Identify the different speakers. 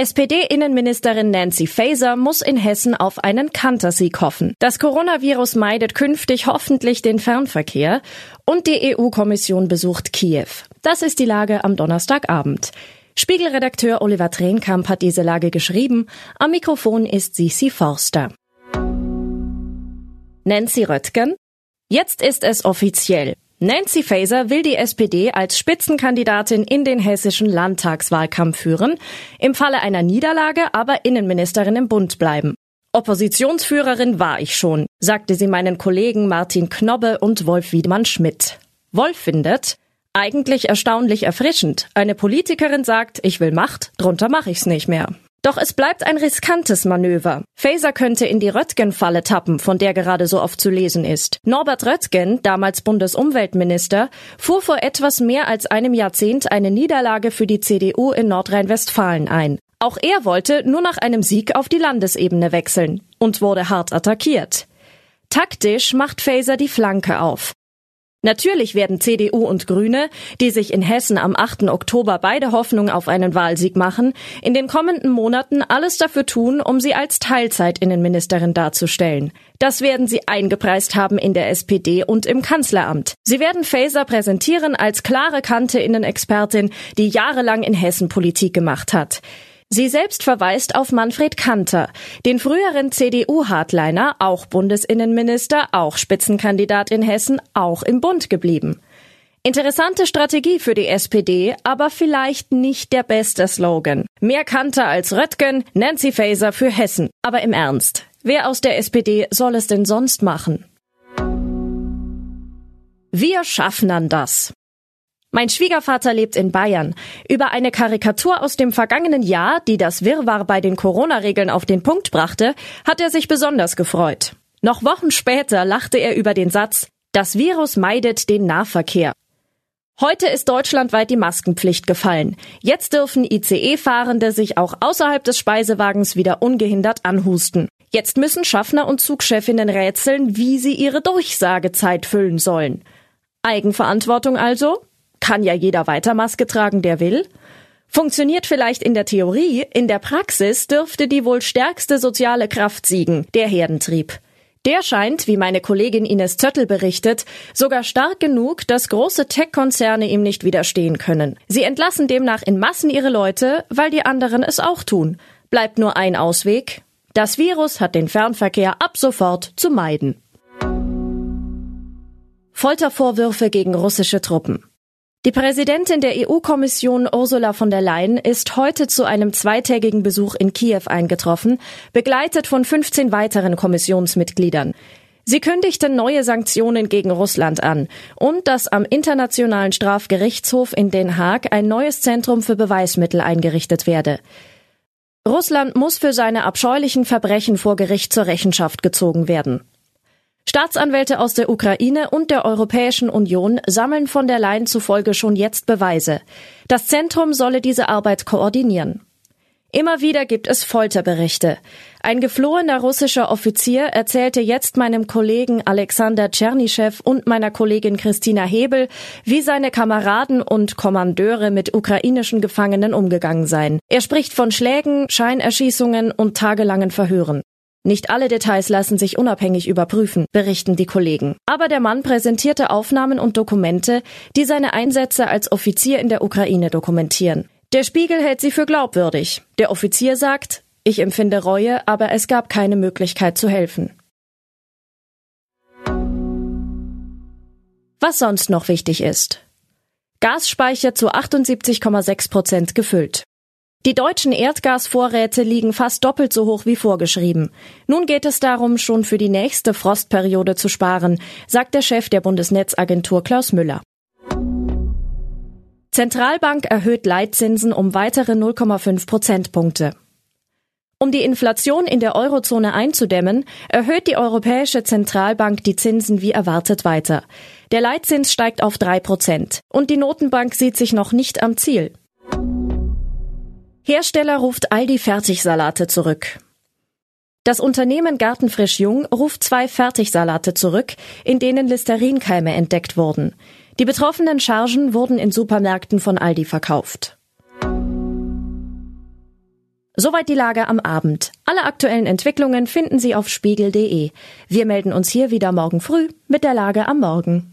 Speaker 1: SPD-Innenministerin Nancy Faeser muss in Hessen auf einen Kantersieg hoffen. Das Coronavirus meidet künftig hoffentlich den Fernverkehr und die EU-Kommission besucht Kiew. Das ist die Lage am Donnerstagabend. Spiegelredakteur Oliver Trenkamp hat diese Lage geschrieben. Am Mikrofon ist Sisi Forster. Nancy Röttgen? Jetzt ist es offiziell. Nancy Faeser will die SPD als Spitzenkandidatin in den hessischen Landtagswahlkampf führen, im Falle einer Niederlage aber Innenministerin im Bund bleiben. Oppositionsführerin war ich schon, sagte sie meinen Kollegen Martin Knobbe und Wolf Wiedmann Schmidt. Wolf findet, eigentlich erstaunlich erfrischend. Eine Politikerin sagt, ich will Macht, drunter mache ich's nicht mehr. Doch es bleibt ein riskantes Manöver. Faeser könnte in die Röttgen-Falle tappen, von der gerade so oft zu lesen ist. Norbert Röttgen, damals Bundesumweltminister, fuhr vor etwas mehr als einem Jahrzehnt eine Niederlage für die CDU in Nordrhein-Westfalen ein. Auch er wollte nur nach einem Sieg auf die Landesebene wechseln und wurde hart attackiert. Taktisch macht Faeser die Flanke auf. Natürlich werden CDU und Grüne, die sich in Hessen am 8. Oktober beide Hoffnung auf einen Wahlsieg machen, in den kommenden Monaten alles dafür tun, um sie als Teilzeitinnenministerin darzustellen. Das werden sie eingepreist haben in der SPD und im Kanzleramt. Sie werden Faeser präsentieren als klare Kante-Innenexpertin, die jahrelang in Hessen Politik gemacht hat. Sie selbst verweist auf Manfred Kanter, den früheren CDU-Hardliner, auch Bundesinnenminister, auch Spitzenkandidat in Hessen, auch im Bund geblieben. Interessante Strategie für die SPD, aber vielleicht nicht der beste Slogan. Mehr Kanter als Röttgen, Nancy Faeser für Hessen. Aber im Ernst, wer aus der SPD soll es denn sonst machen? Wir schaffen dann das. Mein Schwiegervater lebt in Bayern. Über eine Karikatur aus dem vergangenen Jahr, die das Wirrwarr bei den Corona-Regeln auf den Punkt brachte, hat er sich besonders gefreut. Noch Wochen später lachte er über den Satz, das Virus meidet den Nahverkehr. Heute ist deutschlandweit die Maskenpflicht gefallen. Jetzt dürfen ICE-Fahrende sich auch außerhalb des Speisewagens wieder ungehindert anhusten. Jetzt müssen Schaffner und Zugchefinnen rätseln, wie sie ihre Durchsagezeit füllen sollen. Eigenverantwortung also? Kann ja jeder weiter Maske tragen, der will. Funktioniert vielleicht in der Theorie, in der Praxis dürfte die wohl stärkste soziale Kraft siegen, der Herdentrieb. Der scheint, wie meine Kollegin Ines Zöttl berichtet, sogar stark genug, dass große Tech-Konzerne ihm nicht widerstehen können. Sie entlassen demnach in Massen ihre Leute, weil die anderen es auch tun. Bleibt nur ein Ausweg. Das Virus hat den Fernverkehr ab sofort zu meiden. Foltervorwürfe gegen russische Truppen. Die Präsidentin der EU-Kommission Ursula von der Leyen ist heute zu einem zweitägigen Besuch in Kiew eingetroffen, begleitet von 15 weiteren Kommissionsmitgliedern. Sie kündigten neue Sanktionen gegen Russland an und dass am Internationalen Strafgerichtshof in Den Haag ein neues Zentrum für Beweismittel eingerichtet werde. Russland muss für seine abscheulichen Verbrechen vor Gericht zur Rechenschaft gezogen werden. Staatsanwälte aus der Ukraine und der Europäischen Union sammeln von der Leyen zufolge schon jetzt Beweise. Das Zentrum solle diese Arbeit koordinieren. Immer wieder gibt es Folterberichte. Ein geflohener russischer Offizier erzählte jetzt meinem Kollegen Alexander Tschernischew und meiner Kollegin Christina Hebel, wie seine Kameraden und Kommandeure mit ukrainischen Gefangenen umgegangen seien. Er spricht von Schlägen, Scheinerschießungen und tagelangen Verhören. Nicht alle Details lassen sich unabhängig überprüfen, berichten die Kollegen. Aber der Mann präsentierte Aufnahmen und Dokumente, die seine Einsätze als Offizier in der Ukraine dokumentieren. Der Spiegel hält sie für glaubwürdig. Der Offizier sagt, ich empfinde Reue, aber es gab keine Möglichkeit zu helfen. Was sonst noch wichtig ist. Gasspeicher zu 78,6 Prozent gefüllt. Die deutschen Erdgasvorräte liegen fast doppelt so hoch wie vorgeschrieben. Nun geht es darum, schon für die nächste Frostperiode zu sparen, sagt der Chef der Bundesnetzagentur Klaus Müller. Zentralbank erhöht Leitzinsen um weitere 0,5 Prozentpunkte. Um die Inflation in der Eurozone einzudämmen, erhöht die Europäische Zentralbank die Zinsen wie erwartet weiter. Der Leitzins steigt auf drei Prozent und die Notenbank sieht sich noch nicht am Ziel. Hersteller ruft Aldi Fertigsalate zurück. Das Unternehmen Gartenfrisch Jung ruft zwei Fertigsalate zurück, in denen Listerinkeime entdeckt wurden. Die betroffenen Chargen wurden in Supermärkten von Aldi verkauft. Soweit die Lage am Abend. Alle aktuellen Entwicklungen finden Sie auf spiegel.de. Wir melden uns hier wieder morgen früh mit der Lage am Morgen.